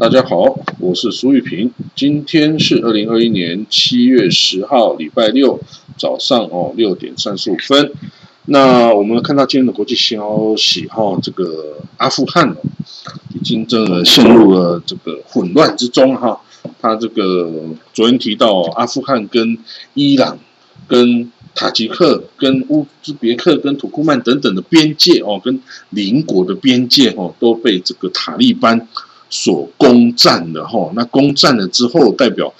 大家好，我是苏玉平。今天是二零二一年七月十号，礼拜六早上哦六点三十五分。那我们看到今天的国际消息哈，这个阿富汗哦已经真的陷入了这个混乱之中哈。他这个昨天提到阿富汗跟伊朗、跟塔吉克、跟乌兹别克、跟土库曼等等的边界哦，跟邻国的边界哦，都被这个塔利班。所攻占的哈，那攻占了之后，代表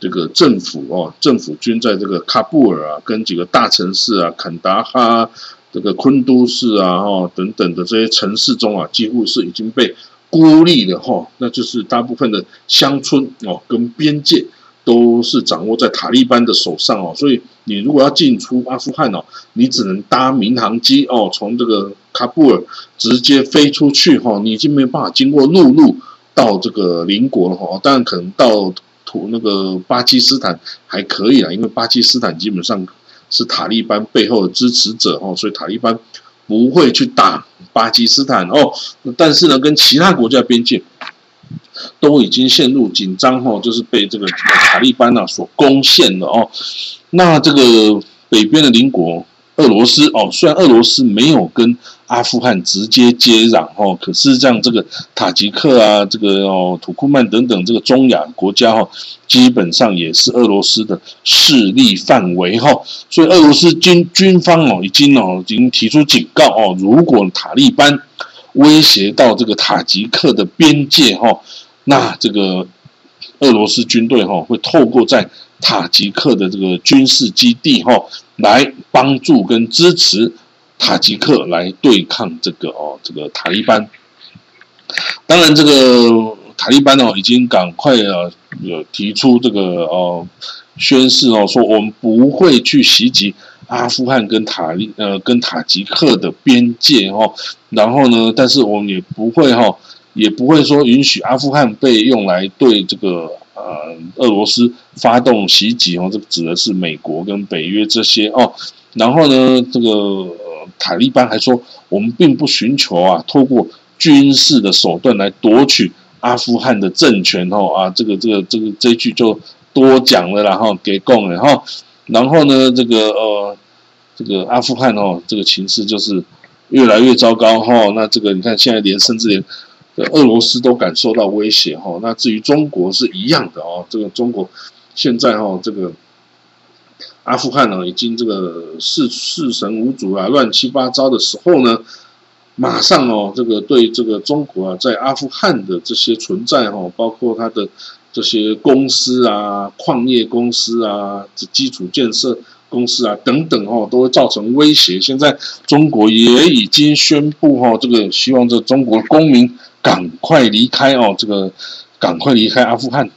这个政府哦，政府军在这个喀布尔啊，跟几个大城市啊，坎达哈、这个昆都市啊，哈等等的这些城市中啊，几乎是已经被孤立的哈，那就是大部分的乡村哦，跟边界都是掌握在塔利班的手上哦，所以你如果要进出阿富汗哦，你只能搭民航机哦，从这个喀布尔直接飞出去哈，你已经没有办法经过陆路。到这个邻国了哈，当然可能到土那个巴基斯坦还可以啊，因为巴基斯坦基本上是塔利班背后的支持者哦，所以塔利班不会去打巴基斯坦哦。但是呢，跟其他国家边界都已经陷入紧张哦，就是被这个塔利班呐所攻陷了哦。那这个北边的邻国。俄罗斯哦，虽然俄罗斯没有跟阿富汗直接接壤哦，可是像这个塔吉克啊，这个哦土库曼等等这个中亚国家哈，基本上也是俄罗斯的势力范围哈，所以俄罗斯军军方哦已经哦已经提出警告哦，如果塔利班威胁到这个塔吉克的边界哈，那这个俄罗斯军队哈会透过在塔吉克的这个军事基地哈。来帮助跟支持塔吉克来对抗这个哦，这个塔利班。当然，这个塔利班哦，已经赶快啊，有提出这个哦宣誓哦，说我们不会去袭击阿富汗跟塔利呃跟塔吉克的边界哦。然后呢，但是我们也不会哈，也不会说允许阿富汗被用来对这个。呃，俄罗斯发动袭击哦，这指的是美国跟北约这些哦。然后呢，这个呃塔利班还说，我们并不寻求啊，透过军事的手段来夺取阿富汗的政权哦啊，这个这个这个这一句就多讲了，然后给供了哈。然后呢，这个呃，这个阿富汗哦，这个情势就是越来越糟糕哈。那这个你看，现在连甚至连。俄罗斯都感受到威胁哈，那至于中国是一样的哦。这个中国现在哈，这个阿富汗呢，已经这个四四神无主啊，乱七八糟的时候呢，马上哦，这个对这个中国啊，在阿富汗的这些存在哈，包括它的这些公司啊、矿业公司啊、基础建设公司啊等等哦，都会造成威胁。现在中国也已经宣布哈，这个希望这中国公民。赶快离开哦！这个赶快离开阿富汗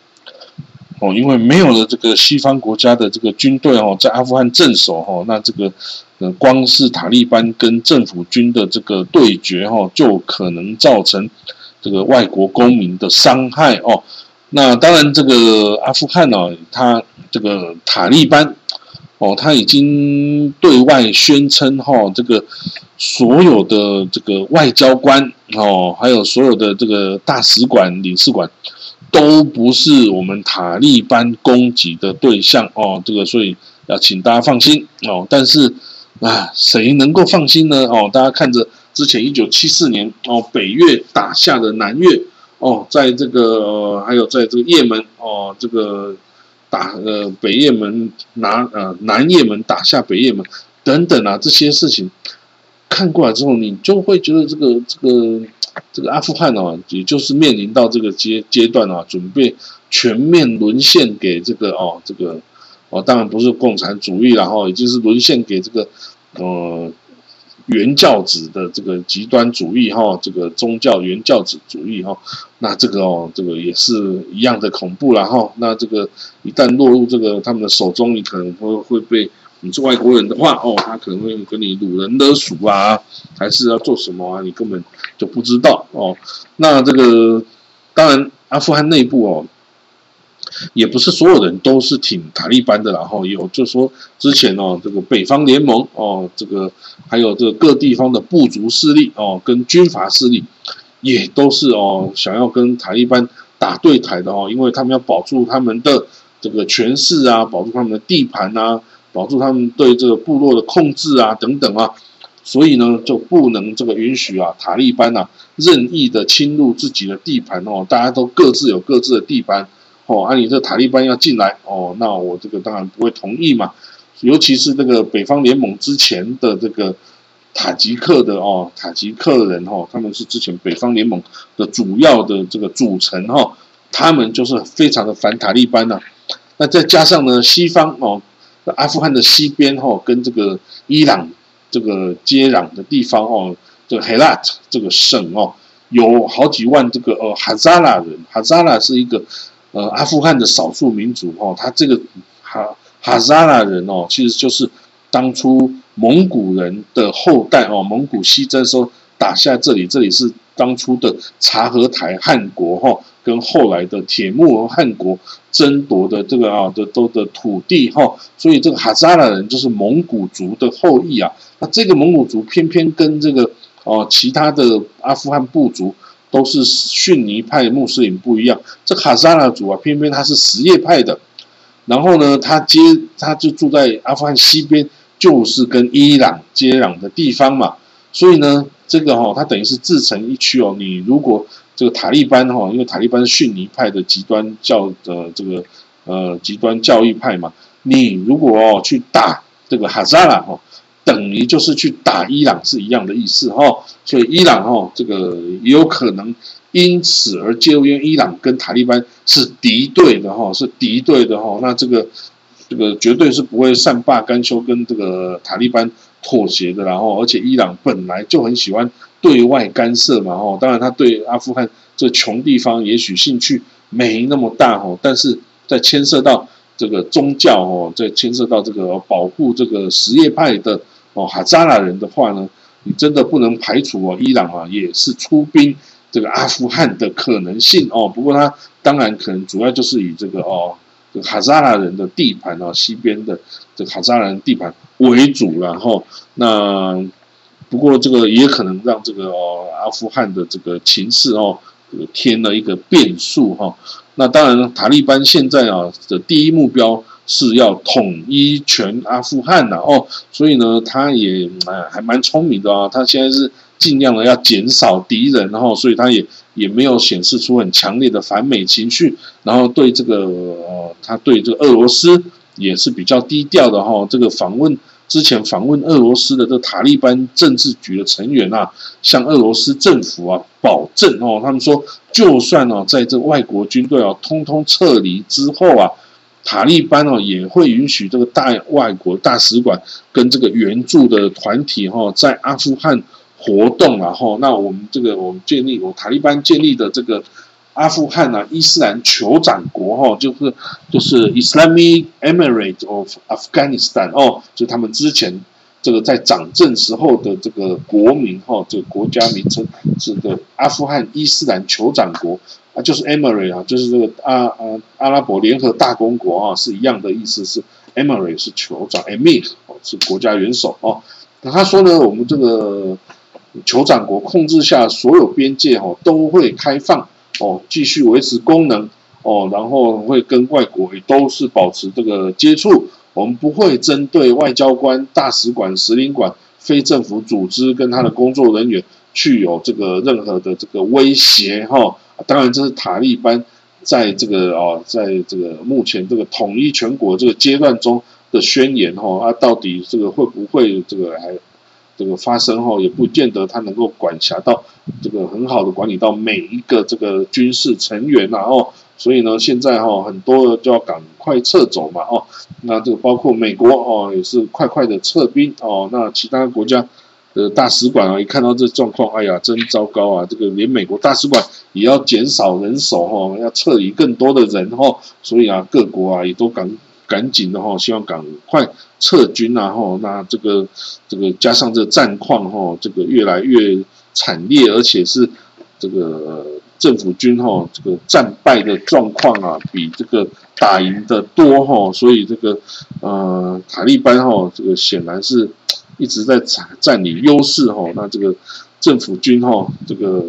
哦，因为没有了这个西方国家的这个军队哦，在阿富汗镇守哦，那这个呃，光是塔利班跟政府军的这个对决哦，就可能造成这个外国公民的伤害哦。那当然，这个阿富汗哦，他这个塔利班哦，他已经对外宣称哈，这个。所有的这个外交官哦，还有所有的这个大使馆、领事馆，都不是我们塔利班攻击的对象哦。这个所以要请大家放心哦。但是啊，谁能够放心呢？哦，大家看着之前一九七四年哦，北越打下的南越哦，在这个还有在这个也门哦，这个打呃北也门拿呃南也门打下北也门等等啊这些事情。看过来之后，你就会觉得这个这个这个阿富汗呢，也就是面临到这个阶阶段啊，准备全面沦陷给这个哦这个哦，当然不是共产主义然后已经是沦陷给这个呃原教旨的这个极端主义哈，这个宗教原教旨主义哈，那这个哦这个也是一样的恐怖了哈，那这个一旦落入这个他们的手中，你可能会会被。你是外国人的话，哦，他可能会跟你掳人勒赎啊，还是要做什么啊？你根本就不知道哦。那这个当然，阿富汗内部哦，也不是所有人都是挺塔利班的，然后有就说之前哦，这个北方联盟哦，这个还有这个各地方的部族势力哦，跟军阀势力也都是哦，想要跟塔利班打对台的哦，因为他们要保住他们的这个权势啊，保住他们的地盘啊，保住他们对这个部落的控制啊等等啊，所以呢就不能这个允许啊塔利班啊任意的侵入自己的地盘哦，大家都各自有各自的地盘哦，按你这塔利班要进来哦，那我这个当然不会同意嘛，尤其是这个北方联盟之前的这个。塔吉克的哦，塔吉克人哈，他们是之前北方联盟的主要的这个组成哈，他们就是非常的反塔利班呐。那再加上呢，西方哦，阿富汗的西边哈，跟这个伊朗这个接壤的地方哦，这个 Herat 这个省哦，有好几万这个呃哈扎拉人，哈扎拉是一个呃阿富汗的少数民族哦，他这个哈哈扎拉人哦，其实就是当初。蒙古人的后代哦，蒙古西征时候打下这里，这里是当初的察合台汗国哈，跟后来的铁木尔汗国争夺的这个啊的都的土地哈，所以这个哈扎拉人就是蒙古族的后裔啊。那这个蒙古族偏偏跟这个哦其他的阿富汗部族都是逊尼派穆斯林不一样，这哈扎拉族啊，偏偏他是什叶派的，然后呢，他接他就住在阿富汗西边。就是跟伊朗接壤的地方嘛，所以呢，这个哈，它等于是自成一区哦。你如果这个塔利班哈，因为塔利班是逊尼派的极端教的这个呃极端教义派嘛，你如果哦去打这个哈扎拉哈，等于就是去打伊朗是一样的意思哈。所以伊朗哈这个也有可能因此而介入，因为伊朗跟塔利班是敌对的哈，是敌对的哈。那这个。这个绝对是不会善罢甘休，跟这个塔利班妥协的。然后，而且伊朗本来就很喜欢对外干涉嘛，吼。当然，他对阿富汗这穷地方也许兴趣没那么大，吼。但是在牵涉到这个宗教，哦，在牵涉到这个保护这个什叶派的哦哈扎拉人的话呢，你真的不能排除哦，伊朗啊也是出兵这个阿富汗的可能性哦。不过，他当然可能主要就是以这个哦。这个哈扎拉人的地盘哦，西边的这个哈扎拉人地盘为主，然后那不过这个也可能让这个哦阿富汗的这个情势哦添了一个变数哈。那当然，塔利班现在啊的第一目标是要统一全阿富汗呐哦，所以呢，他也哎还蛮聪明的啊，他现在是尽量的要减少敌人，然后所以他也。也没有显示出很强烈的反美情绪，然后对这个呃，他对这个俄罗斯也是比较低调的哈。这个访问之前访问俄罗斯的这塔利班政治局的成员啊，向俄罗斯政府啊保证哦，他们说就算哦，在这外国军队啊通通撤离之后啊，塔利班哦也会允许这个大外国大使馆跟这个援助的团体哈在阿富汗。活动然后，那我们这个我们建立我塔利班建立的这个阿富汗啊伊斯兰酋长国哈，就是就是 Islamic Emirate of Afghanistan 哦，就他们之前这个在掌政时候的这个国名哈，这个国家名称是个阿富汗伊斯兰酋长国就是 Emirate 啊，就是这个阿阿阿拉伯联合大公国啊，是一样的意思，是 Emirate 是酋长，Emir 是国家元首哦。那他说呢，我们这个。酋长国控制下所有边界哦都会开放哦，继续维持功能哦，然后会跟外国也都是保持这个接触。我们不会针对外交官、大使馆、使领馆、非政府组织跟他的工作人员去有这个任何的这个威胁哈。当然，这是塔利班在这个哦，在这个目前这个统一全国这个阶段中的宣言哈。啊，到底这个会不会这个还？这个发生后，也不见得他能够管辖到这个很好的管理到每一个这个军事成员，然后所以呢，现在哈很多就要赶快撤走嘛，哦，那这个包括美国哦也是快快的撤兵哦，那其他国家的大使馆啊一看到这状况，哎呀，真糟糕啊！这个连美国大使馆也要减少人手哈，要撤离更多的人哈，所以啊，各国啊也都赶。赶紧的哈，希望赶快撤军啊！哈，那这个这个加上这战况哈，这个越来越惨烈，而且是这个政府军哈，这个战败的状况啊，比这个打赢的多哈，所以这个呃塔利班哈，这个显然是一直在占占领优势哈。那这个政府军哈，这个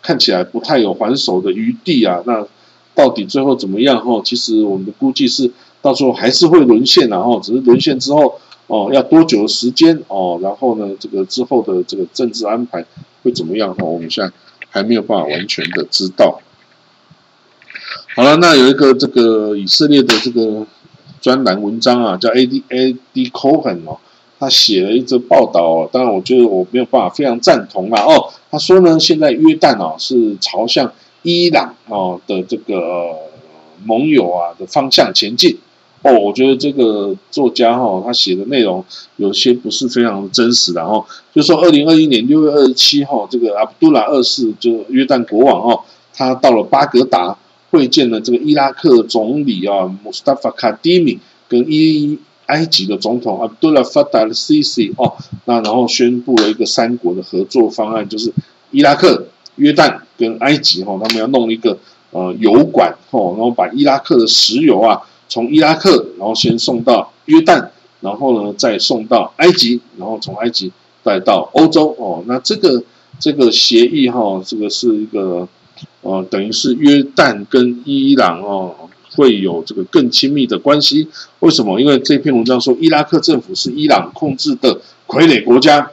看起来不太有还手的余地啊。那到底最后怎么样？哈，其实我们的估计是，到时候还是会沦陷，然后只是沦陷之后，哦，要多久的时间？哦，然后呢，这个之后的这个政治安排会怎么样？哈，我们现在还没有办法完全的知道。好了，那有一个这个以色列的这个专栏文章啊，叫 A D A D Cohen 哦，他写了一则报道，当然我觉得我没有办法非常赞同啦哦。他说呢，现在约旦啊是朝向伊朗哦的这个盟友啊的方向前进哦。我觉得这个作家哈，他写的内容有些不是非常真实的哦。就说二零二一年六月二十七号，这个阿卜杜拉二世就约旦国王哦，他到了巴格达。会见了这个伊拉克总理啊，穆斯塔法卡迪米跟伊埃及的总统阿杜拉法达的 Sisi 哦，那然后宣布了一个三国的合作方案，就是伊拉克、约旦跟埃及哈，他们要弄一个呃油管哦，然后把伊拉克的石油啊从伊拉克，然后先送到约旦，然后呢再送到埃及，然后从埃及再到欧洲哦，那这个这个协议哈，这个是一个。呃，等于是约旦跟伊朗哦会有这个更亲密的关系。为什么？因为这篇文章说伊拉克政府是伊朗控制的傀儡国家。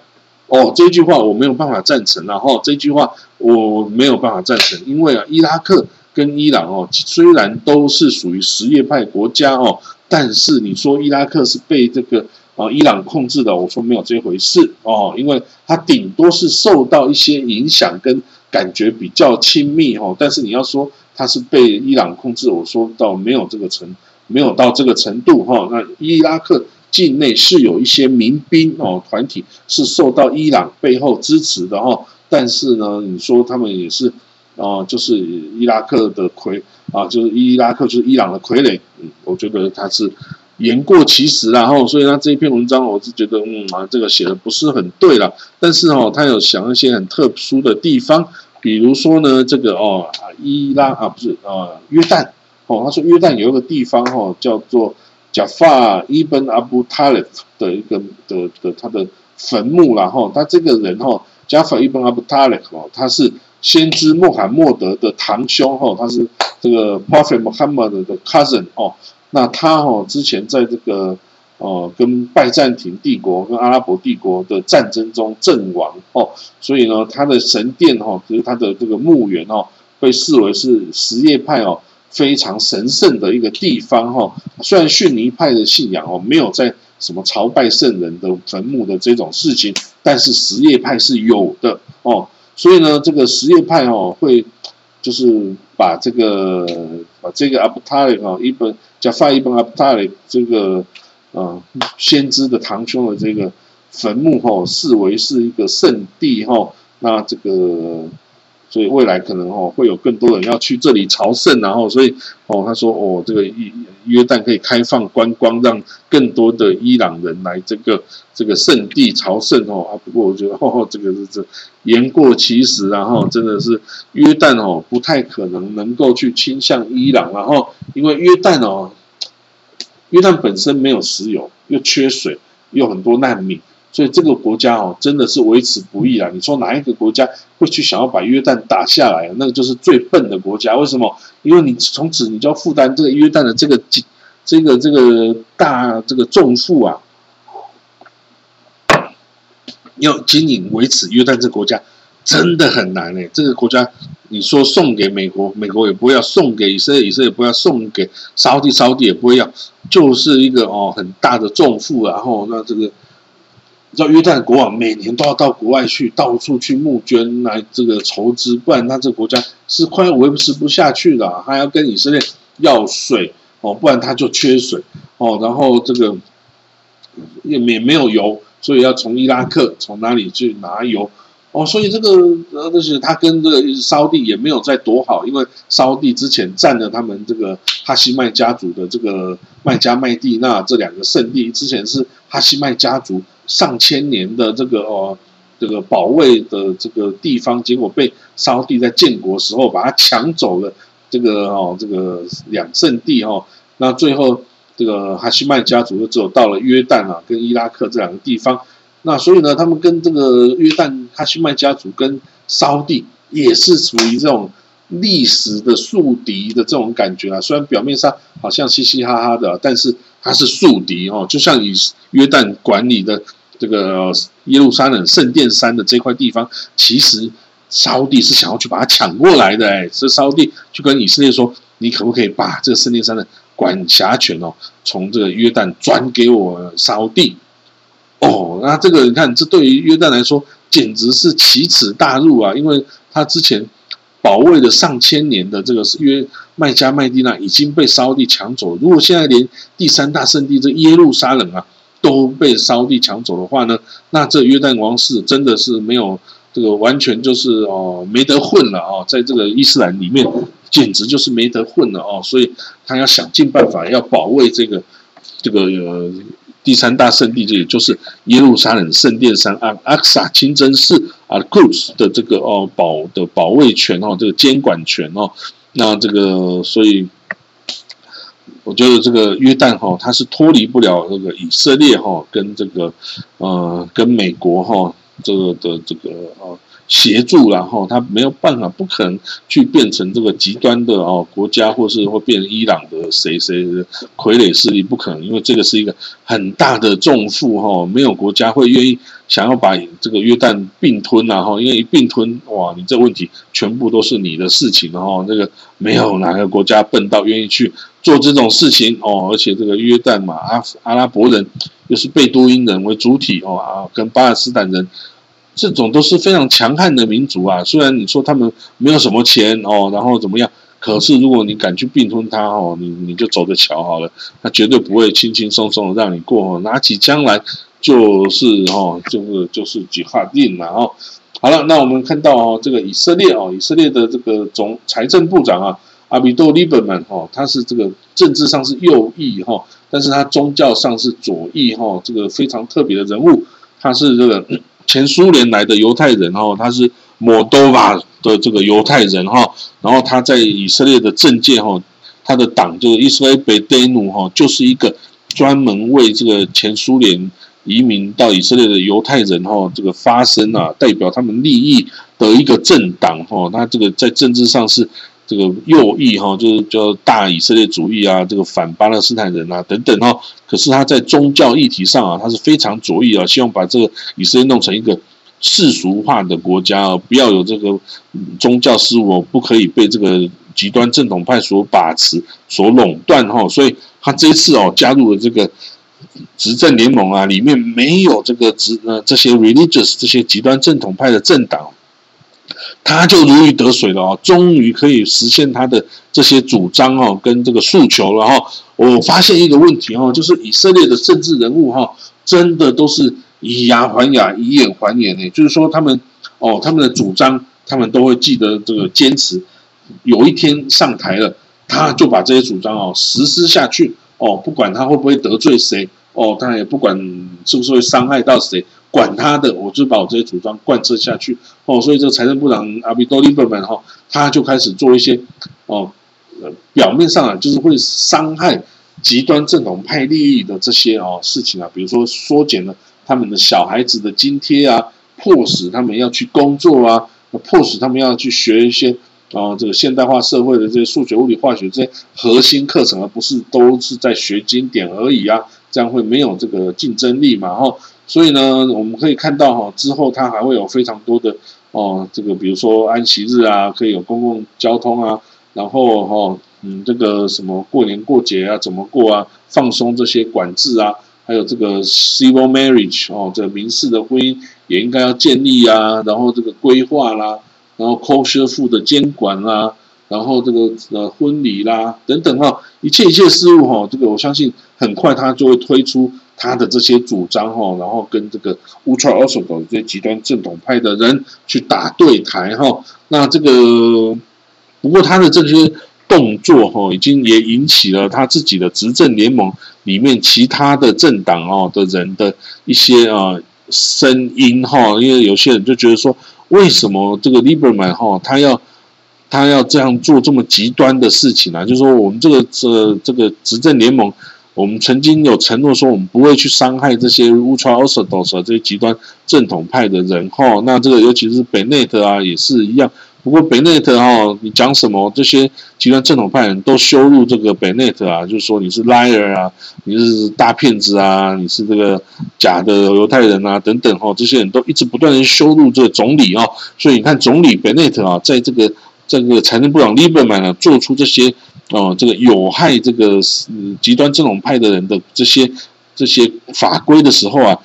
哦，这句话我没有办法赞成。然后这句话我没有办法赞成，因为啊，伊拉克跟伊朗哦虽然都是属于什叶派国家哦，但是你说伊拉克是被这个啊伊朗控制的，我说没有这回事哦，因为它顶多是受到一些影响跟。感觉比较亲密哈，但是你要说它是被伊朗控制，我说到没有这个程，没有到这个程度哈。那伊拉克境内是有一些民兵哦团体是受到伊朗背后支持的哈，但是呢，你说他们也是啊，就是伊拉克的傀啊，就是伊拉克就是伊朗的傀儡，嗯，我觉得他是。言过其实然后，所以他这一篇文章，我是觉得，嗯啊，这个写的不是很对了。但是哦，他有想一些很特殊的地方，比如说呢，这个哦，伊拉啊，不是啊，约旦哦，他说约旦有一个地方哈，叫做贾法伊本阿布塔勒的一个的的他的坟墓然后他这个人哈，贾法伊本阿布塔勒哦，他是先知穆罕默德的堂兄哈，他是这个 Prophet Muhammad 的 cousin 哦。那他哦，之前在这个呃，跟拜占庭帝国跟阿拉伯帝国的战争中阵亡哦，所以呢，他的神殿哦，就是他的这个墓园哦，被视为是什叶派哦非常神圣的一个地方哈。虽然逊尼派的信仰哦没有在什么朝拜圣人的坟墓的这种事情，但是什叶派是有的哦。所以呢，这个什叶派哦会就是把这个把这个阿布塔里哈一本。叫法一本阿布塔里这个呃先知的堂兄的这个坟墓哈，视为是一个圣地哈。那这个所以未来可能哦会有更多人要去这里朝圣，然后所以哦他说哦这个一约旦可以开放观光，让更多的伊朗人来这个这个圣地朝圣哦。啊不过我觉得哦这个是这言过其实，然后真的是约旦哦不太可能能够去倾向伊朗，然后因为约旦哦。约旦本身没有石油，又缺水，又很多难民，所以这个国家哦，真的是维持不易啊！你说哪一个国家会去想要把约旦打下来？那个就是最笨的国家。为什么？因为你从此你就要负担这个约旦的这个这个这个大这个重负啊，要经营维持约旦这个国家。真的很难诶，这个国家，你说送给美国，美国也不要；送给以色列，以色列也不要；送给沙地，沙地也不会要。就是一个哦很大的重负，然后那这个，你知道约旦国王每年都要到国外去，到处去募捐来这个筹资，不然他这个国家是快要维持不下去了。他要跟以色列要水哦，不然他就缺水哦。然后这个也没没有油，所以要从伊拉克从哪里去拿油。哦，所以这个呃，就是他跟这个烧地也没有再多好，因为烧地之前占了他们这个哈希麦家族的这个麦加麦地那这两个圣地，之前是哈希麦家族上千年的这个哦这个保卫的这个地方，结果被烧地在建国时候把它抢走了，这个哦这个两圣地哦，那最后这个哈希麦家族就只有到了约旦啊跟伊拉克这两个地方。那所以呢，他们跟这个约旦哈希曼家族跟沙地也是属于这种历史的宿敌的这种感觉啊。虽然表面上好像嘻嘻哈哈的，但是他是宿敌哦。就像以约旦管理的这个耶路撒冷圣殿山的这块地方，其实沙地是想要去把它抢过来的。哎，这沙地就跟以色列说：“你可不可以把这个圣殿山的管辖权哦，从这个约旦转给我沙地？”哦，那这个你看，这对于约旦来说简直是奇耻大辱啊！因为他之前保卫了上千年的这个约麦加麦地那已经被沙地抢走，如果现在连第三大圣地这耶路撒冷啊都被沙地抢走的话呢，那这约旦王室真的是没有这个完全就是哦没得混了哦，在这个伊斯兰里面简直就是没得混了哦，所以他要想尽办法要保卫这个这个。第三大圣地，这也就是耶路撒冷圣殿山阿阿克萨清真寺啊，Quds 的这个哦保的保卫权哦，这个监管权哦，那这个所以，我觉得这个约旦哈，它是脱离不了这个以色列哈，跟这个呃跟美国哈这个的这个哦。协助然后他没有办法，不可能去变成这个极端的哦国家，或是会变成伊朗的谁谁傀儡势力，不可能，因为这个是一个很大的重负哈，没有国家会愿意想要把这个约旦并吞然后，因为一并吞哇，你这问题全部都是你的事情然后，这个没有哪个国家笨到愿意去做这种事情哦，而且这个约旦嘛，阿阿拉伯人又是贝都因人为主体哦啊，跟巴勒斯坦人。这种都是非常强悍的民族啊！虽然你说他们没有什么钱哦，然后怎么样？可是如果你敢去并吞他哦，你你就走着瞧好了，他绝对不会轻轻松松的让你过哦，拿起枪来就是哦，就是就是几划定了哦。好了，那我们看到哦，这个以色列哦，以色列的这个总财政部长啊，阿比多利本曼哈，他是这个政治上是右翼哈，但是他宗教上是左翼哈，这个非常特别的人物，他是这个。前苏联来的犹太人哈，他是摩多瓦的这个犹太人哈，然后他在以色列的政界哈，他的党就是伊斯兰贝德努哈，就是一个专门为这个前苏联移民到以色列的犹太人哈，这个发声啊，代表他们利益的一个政党哈，他这个在政治上是。这个右翼哈，就是叫大以色列主义啊，这个反巴勒斯坦人啊等等哈。可是他在宗教议题上啊，他是非常左翼啊，希望把这个以色列弄成一个世俗化的国家啊，不要有这个宗教事务，不可以被这个极端正统派所把持、所垄断哈。所以他这次哦加入了这个执政联盟啊，里面没有这个执呃这些 religious 这些极端正统派的政党。他就如鱼得水了哦，终于可以实现他的这些主张哦，跟这个诉求了哈。我发现一个问题哈，就是以色列的政治人物哈，真的都是以牙还牙，以眼还眼呢。就是说，他们哦，他们的主张，他们都会记得这个坚持。有一天上台了，他就把这些主张哦实施下去哦，不管他会不会得罪谁哦，他也不管是不是会伤害到谁。管他的，我就把我这些主张贯彻下去哦。所以这个财政部长阿比多利伯曼哈，他就开始做一些哦，表面上啊，就是会伤害极端正统派利益的这些哦事情啊，比如说缩减了他们的小孩子的津贴啊，迫使他们要去工作啊，迫使他们要去学一些哦这个现代化社会的这些数学、物理、化学这些核心课程，而不是都是在学经典而已啊，这样会没有这个竞争力嘛，哈。所以呢，我们可以看到哈，之后它还会有非常多的哦，这个比如说安息日啊，可以有公共交通啊，然后哈，嗯，这个什么过年过节啊，怎么过啊，放松这些管制啊，还有这个 civil marriage 哦，这个民事的婚姻也应该要建立啊，然后这个规划啦，然后 kosher food 的监管啦，然后这个呃婚礼啦等等哈，一切一切事物哈，这个我相信很快他就会推出。他的这些主张哈，然后跟这个 ultra orthodox 这些极端正统派的人去打对台哈，那这个不过他的这些动作哈，已经也引起了他自己的执政联盟里面其他的政党哦的人的一些啊声音哈，因为有些人就觉得说，为什么这个 Liberman 哈，他要他要这样做这么极端的事情啊？就是说我们这个这这个执政联盟。我们曾经有承诺说，我们不会去伤害这些 ultra orthodox 这些极端正统派的人哈。那这个尤其是北内特啊，也是一样，不过北内特哈，你讲什么？这些极端正统派人都羞辱这个北内特啊，就是说你是 liar 啊，你是大骗子啊，你是这个假的犹太人啊，等等哈，这些人都一直不断的羞辱这个总理啊。所以你看，总理北内特啊，在这个这个财政部长 Lieberman 啊，做出这些哦，这个有害这个极端正统派的人的这些这些法规的时候啊，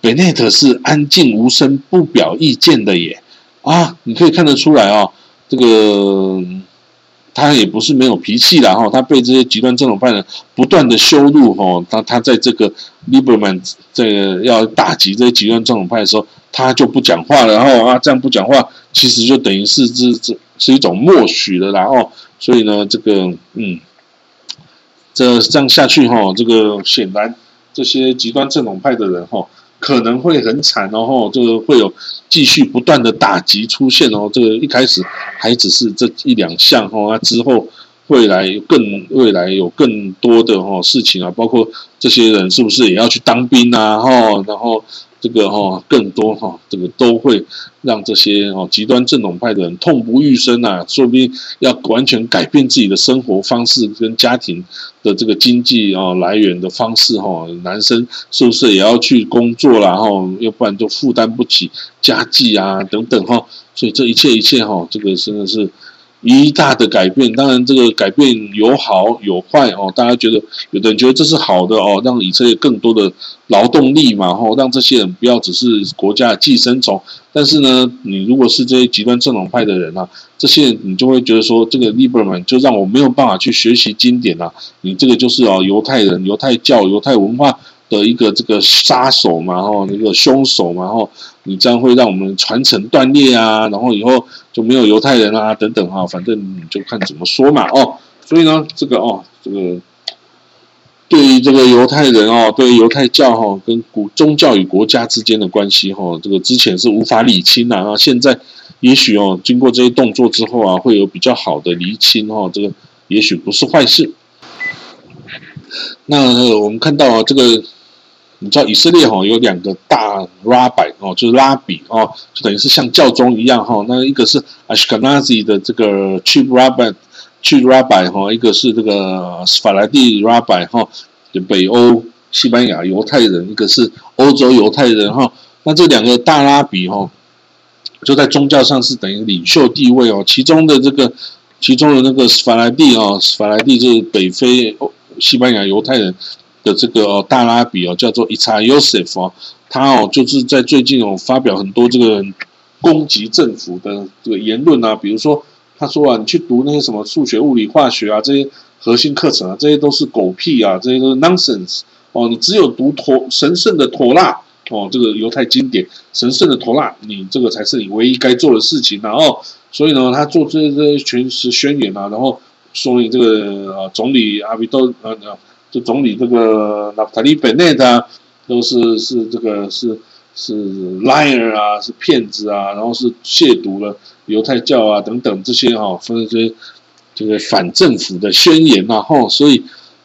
北内特是安静无声，不表意见的耶。啊，你可以看得出来哦，这个他也不是没有脾气的哈，他被这些极端正统派人不断的羞辱哈，他他在这个 Liberman 这个要打击这些极端正统派的时候，他就不讲话了，然后啊这样不讲话，其实就等于是这这是一种默许的，然后所以呢，这个嗯，这这样下去哈，这个显然这些极端正统派的人哈。可能会很惨哦，这个会有继续不断的打击出现哦。这个一开始还只是这一两项哦，那之后未来更未来有更多的哦事情啊，包括这些人是不是也要去当兵啊？哈，然后。这个哈更多哈，这个都会让这些哦极端正统派的人痛不欲生啊，说不定要完全改变自己的生活方式跟家庭的这个经济啊来源的方式哈，男生是不是也要去工作了哈？要不然就负担不起家计啊等等哈，所以这一切一切哈，这个真的是。一大的改变，当然这个改变有好有坏哦。大家觉得有的人觉得这是好的哦，让以色列更多的劳动力嘛，哦，让这些人不要只是国家寄生虫。但是呢，你如果是这些极端正统派的人啊，这些人你就会觉得说，这个 Liberman 就让我没有办法去学习经典啊。你这个就是哦，犹太人、犹太教、犹太文化的一个这个杀手嘛，哦，那个凶手嘛，哦。你这样会让我们传承断裂啊，然后以后就没有犹太人啊，等等哈，反正你就看怎么说嘛哦。所以呢，这个哦，这个对于这个犹太人哦，对于犹太教哈，跟国宗教与国家之间的关系哈，这个之前是无法理清的啊，现在也许哦，经过这些动作之后啊，会有比较好的厘清哈，这个也许不是坏事。那我们看到啊，这个。你知道以色列哈有两个大 rabbi 哦，就是拉比哦，就等于是像教宗一样哈。那一个是 Ashkenazi 的这个 chief rabbi，chief rabbi 哈，一个是这个法兰蒂 rabbi 哈，北欧西班牙犹太人，一个是欧洲犹太人哈。那这两个大拉比哈，就在宗教上是等于领袖地位哦。其中的这个，其中的那个法兰蒂哦，法兰蒂就是北非西班牙犹太人。的这个大拉比哦叫做伊查尤塞夫哦，他哦就是在最近哦发表很多这个攻击政府的这个言论啊，比如说他说啊，你去读那些什么数学、物理、化学啊这些核心课程啊，这些都是狗屁啊，这些都是 nonsense 哦，你只有读陀神圣的陀拉哦，这个犹太经典神圣的陀拉，你这个才是你唯一该做的事情然后，所以呢，他做这些这些全是宣言啊，然后说明这个啊总理阿比多呃呃。就总理这个纳塔利本内的都是是这个是是 liar 啊，是骗子啊，然后是亵渎了犹太教啊等等这些哈，分这些这个反政府的宣言啊，哈，所以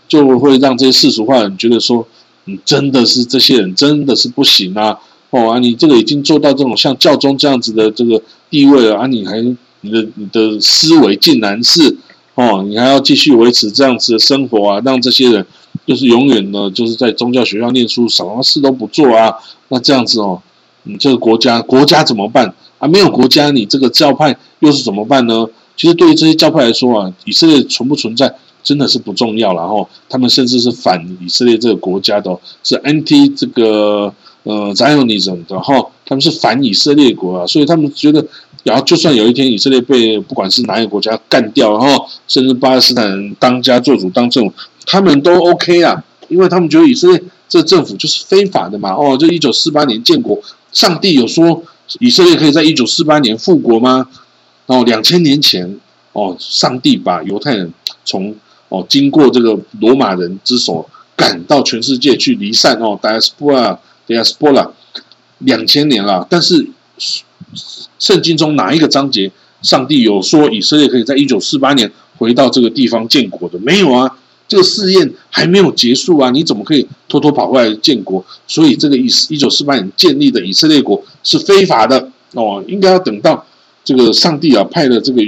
就会让这些世俗化人觉得说，你真的是这些人真的是不行啊，哦啊，你这个已经做到这种像教宗这样子的这个地位了啊，你还你的你的思维竟然是。哦，你还要继续维持这样子的生活啊？让这些人就是永远呢，就是在宗教学校念书，什么事都不做啊？那这样子哦，你这个国家国家怎么办啊？没有国家，你这个教派又是怎么办呢？其实对于这些教派来说啊，以色列存不存在真的是不重要了哈。他们甚至是反以色列这个国家的，是 NT 这个呃 Zionism 的哈。他们是反以色列国啊，所以他们觉得。然后，就算有一天以色列被不管是哪一个国家干掉，然后甚至巴勒斯坦人当家做主当政，他们都 OK 啊，因为他们觉得以色列这政府就是非法的嘛。哦，就一九四八年建国，上帝有说以色列可以在一九四八年复国吗？哦，两千年前，哦，上帝把犹太人从哦经过这个罗马人之手赶到全世界去离散哦，diaspora，diaspora，两千年了，但是。圣经中哪一个章节，上帝有说以色列可以在一九四八年回到这个地方建国的？没有啊，这个试验还没有结束啊，你怎么可以偷偷跑过来建国？所以这个意思，一九四八年建立的以色列国是非法的哦，应该要等到这个上帝啊派了这个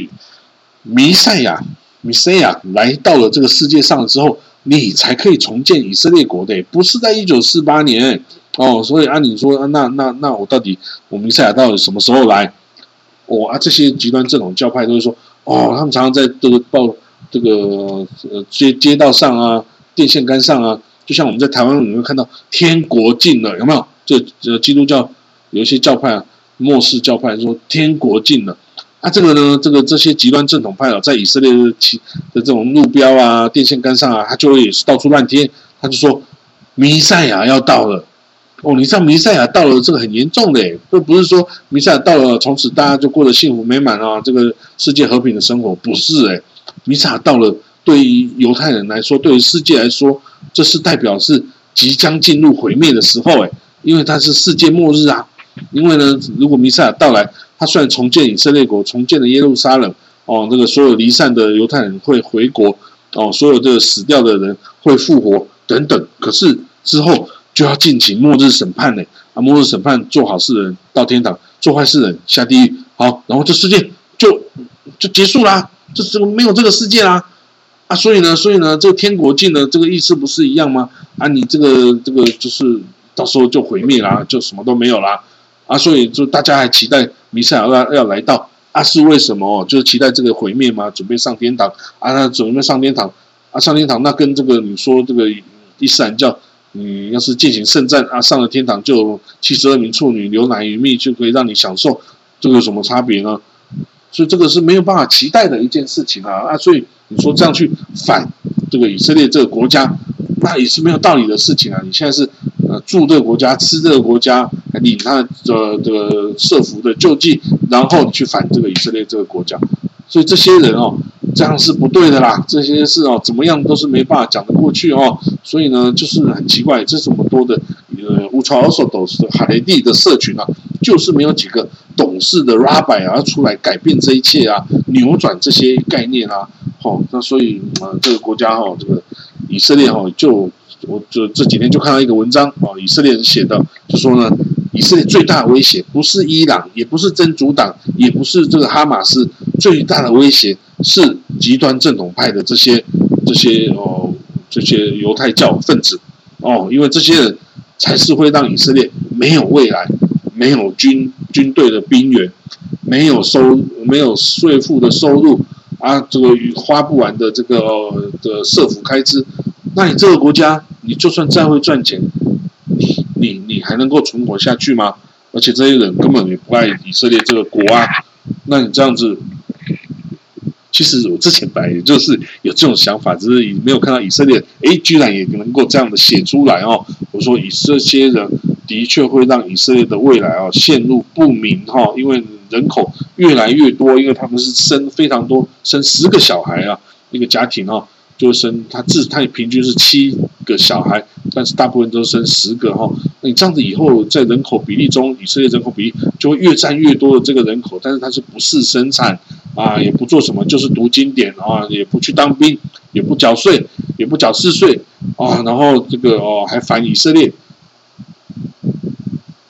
弥赛亚弥赛亚来到了这个世界上之后，你才可以重建以色列国的，不是在一九四八年哦。所以按你说，那那那我到底我弥赛亚到底什么时候来？哦啊，这些极端正统教派都会说，哦，他们常常在这个报这个呃街街道上啊，电线杆上啊，就像我们在台湾，有没有看到天国近了，有没有？这这基督教有一些教派啊，末世教派说天国近了，啊，这个呢，这个这些极端正统派啊，在以色列的其的这种路标啊、电线杆上啊，他就会也是到处乱贴，他就说弥赛亚要到了。哦，你像弥赛亚到了，这个很严重的，不不是说弥赛亚到了，从此大家就过得幸福美满啊，这个世界和平的生活，不是哎，弥赛亚到了，对于犹太人来说，对于世界来说，这是代表是即将进入毁灭的时候，哎，因为它是世界末日啊。因为呢，如果弥赛亚到来，他虽然重建以色列国，重建了耶路撒冷，哦，那个所有离散的犹太人会回国，哦，所有的死掉的人会复活等等，可是之后。就要进行末日审判呢啊！末日审判，做好事人到天堂，做坏事人下地狱。好，然后这世界就就结束啦，这这个没有这个世界啦啊！所以呢，所以呢，这个天国境的这个意思不是一样吗？啊，你这个这个就是到时候就毁灭啦，就什么都没有啦啊！所以就大家还期待弥赛亚要要来到啊？是为什么？就是期待这个毁灭吗？准备上天堂啊？那准备上天堂啊？上天堂那跟这个你说这个伊斯兰教？你要是进行圣战啊，上了天堂就七十二名处女牛奶与蜜就可以让你享受，这个有什么差别呢？所以这个是没有办法期待的一件事情啊啊！所以你说这样去反这个以色列这个国家，那也是没有道理的事情啊！你现在是呃住这个国家，吃这个国家，领他的这个设福的救济，然后你去反这个以色列这个国家，所以这些人哦。这样是不对的啦，这些事哦，怎么样都是没办法讲得过去哦。所以呢，就是很奇怪，这么多的呃乌超尔索斗士海雷蒂的社群啊，就是没有几个懂事的 rabbi 啊出来改变这一切啊，扭转这些概念啊。好，那所以啊，这个国家哈，这个以色列哈，就我就这几天就看到一个文章啊，以色列人写的，就说呢，以色列最大的威胁不是伊朗，也不是真主党，也不是这个哈马斯，最大的威胁是。极端正统派的这些、这些哦，这些犹太教分子哦，因为这些人才是会让以色列没有未来、没有军军队的兵源、没有收、没有税负的收入啊，这个花不完的这个的社府开支，那你这个国家，你就算再会赚钱，你你还能够存活下去吗？而且这些人根本也不爱以色列这个国啊，那你这样子。其实我之前本来也就是有这种想法，只是没有看到以色列，哎，居然也能够这样的写出来哦。我说以这些人的确会让以色列的未来啊陷入不明哈，因为人口越来越多，因为他们是生非常多，生十个小孩啊，一个家庭哦。就生他自他平均是七个小孩，但是大部分都生十个哈。那你这样子以后在人口比例中，以色列人口比例就会越占越多的这个人口，但是他是不是生产啊，也不做什么，就是读经典啊，也不去当兵，也不缴税，也不缴税税啊，然后这个哦还反以色列。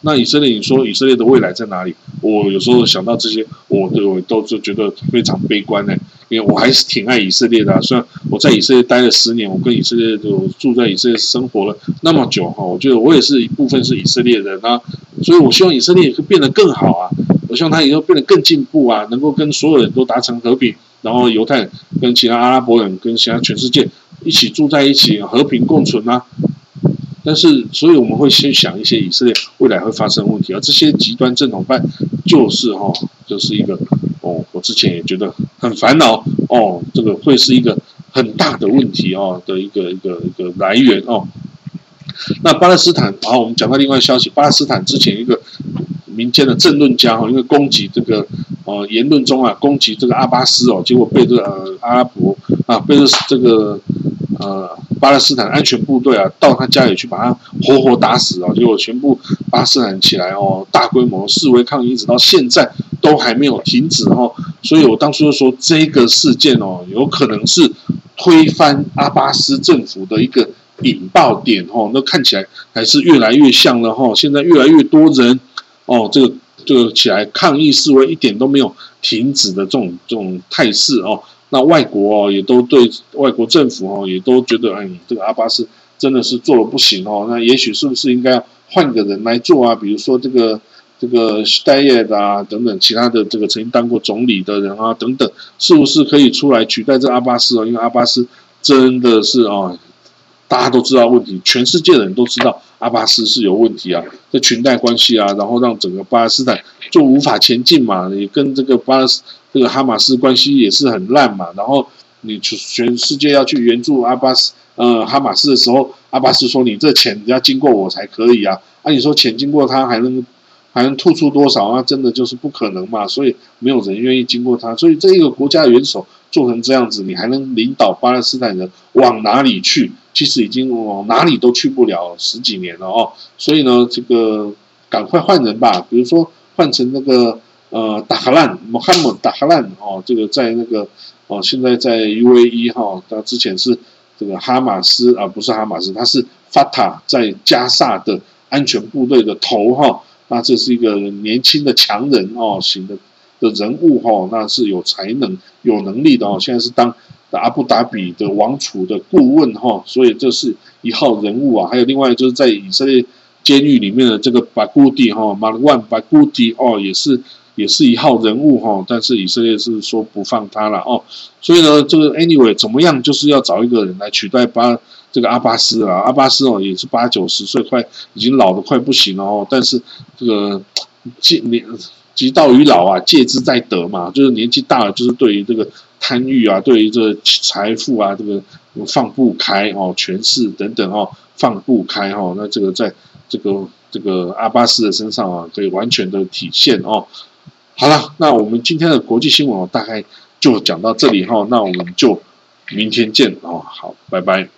那以色列，你说以色列的未来在哪里？我有时候想到这些，我都都就觉得非常悲观呢。因为我还是挺爱以色列的，虽然我在以色列待了十年，我跟以色列就住在以色列生活了那么久哈，我觉得我也是一部分是以色列人啊，所以我希望以色列会变得更好啊，我希望他以后变得更进步啊，能够跟所有人都达成和平，然后犹太人跟其他阿拉伯人跟其他全世界一起住在一起，和平共存啊。但是，所以我们会先想一些以色列未来会发生问题，而这些极端正统派就是哈，就是一个哦，我之前也觉得很烦恼哦，这个会是一个很大的问题哦的一个一个一个来源哦。那巴勒斯坦，然后我们讲到另外消息，巴勒斯坦之前一个民间的政论家哈，因为攻击这个呃言论中啊，攻击这个阿巴斯哦，结果被这个阿拉伯啊，被这这个。呃，巴勒斯坦安全部队啊，到他家里去把他活活打死啊！结果全部巴勒斯坦起来哦，大规模示威抗议，直到现在都还没有停止哦。所以我当初就说，这个事件哦，有可能是推翻阿巴斯政府的一个引爆点哦。那看起来还是越来越像了哈。现在越来越多人哦，这个就起来抗议示威，一点都没有。停止的这种这种态势哦。那外国哦也都对外国政府哦也都觉得，哎，这个阿巴斯真的是做的不行哦。那也许是不是应该换个人来做啊？比如说这个这个戴耶啊等等其他的这个曾经当过总理的人啊等等，是不是可以出来取代这阿巴斯哦？因为阿巴斯真的是哦。大家都知道问题，全世界的人都知道阿巴斯是有问题啊，这裙带关系啊，然后让整个巴勒斯坦就无法前进嘛，也跟这个巴勒斯这个哈马斯关系也是很烂嘛，然后你全世界要去援助阿巴斯呃哈马斯的时候，阿巴斯说你这钱要经过我才可以啊，啊你说钱经过他还能还能吐出多少啊？真的就是不可能嘛，所以没有人愿意经过他，所以这一个国家元首做成这样子，你还能领导巴勒斯坦人往哪里去？其实已经往哪里都去不了十几年了哦，所以呢，这个赶快换人吧，比如说换成那个呃达哈兰穆罕默达哈兰哦，这个在那个哦现在在 UAE 哈，他之前是这个哈马斯啊，不是哈马斯，他是法塔在加萨的安全部队的头哈，那这是一个年轻的强人哦型的的人物哈，那是有才能有能力的哦，现在是当。阿布达比的王储的顾问哈，所以这是一号人物啊。还有另外就是在以色列监狱里面的这个巴古迪哈，马万巴古迪哦，也是也是一号人物哈。但是以色列是说不放他了哦。所以呢，这个 anyway 怎么样，就是要找一个人来取代巴这个阿巴斯啊。阿巴斯哦，也是八九十岁，快已经老的快不行了哦。但是这个借年及到于老啊，戒之在得嘛，就是年纪大了，就是对于这个。贪欲啊，对于这个财富啊，这个放不开哦，权势等等哦，放不开哦，那这个在这个这个阿巴斯的身上啊，可以完全的体现哦。好了，那我们今天的国际新闻大概就讲到这里哈，那我们就明天见哦，好，拜拜。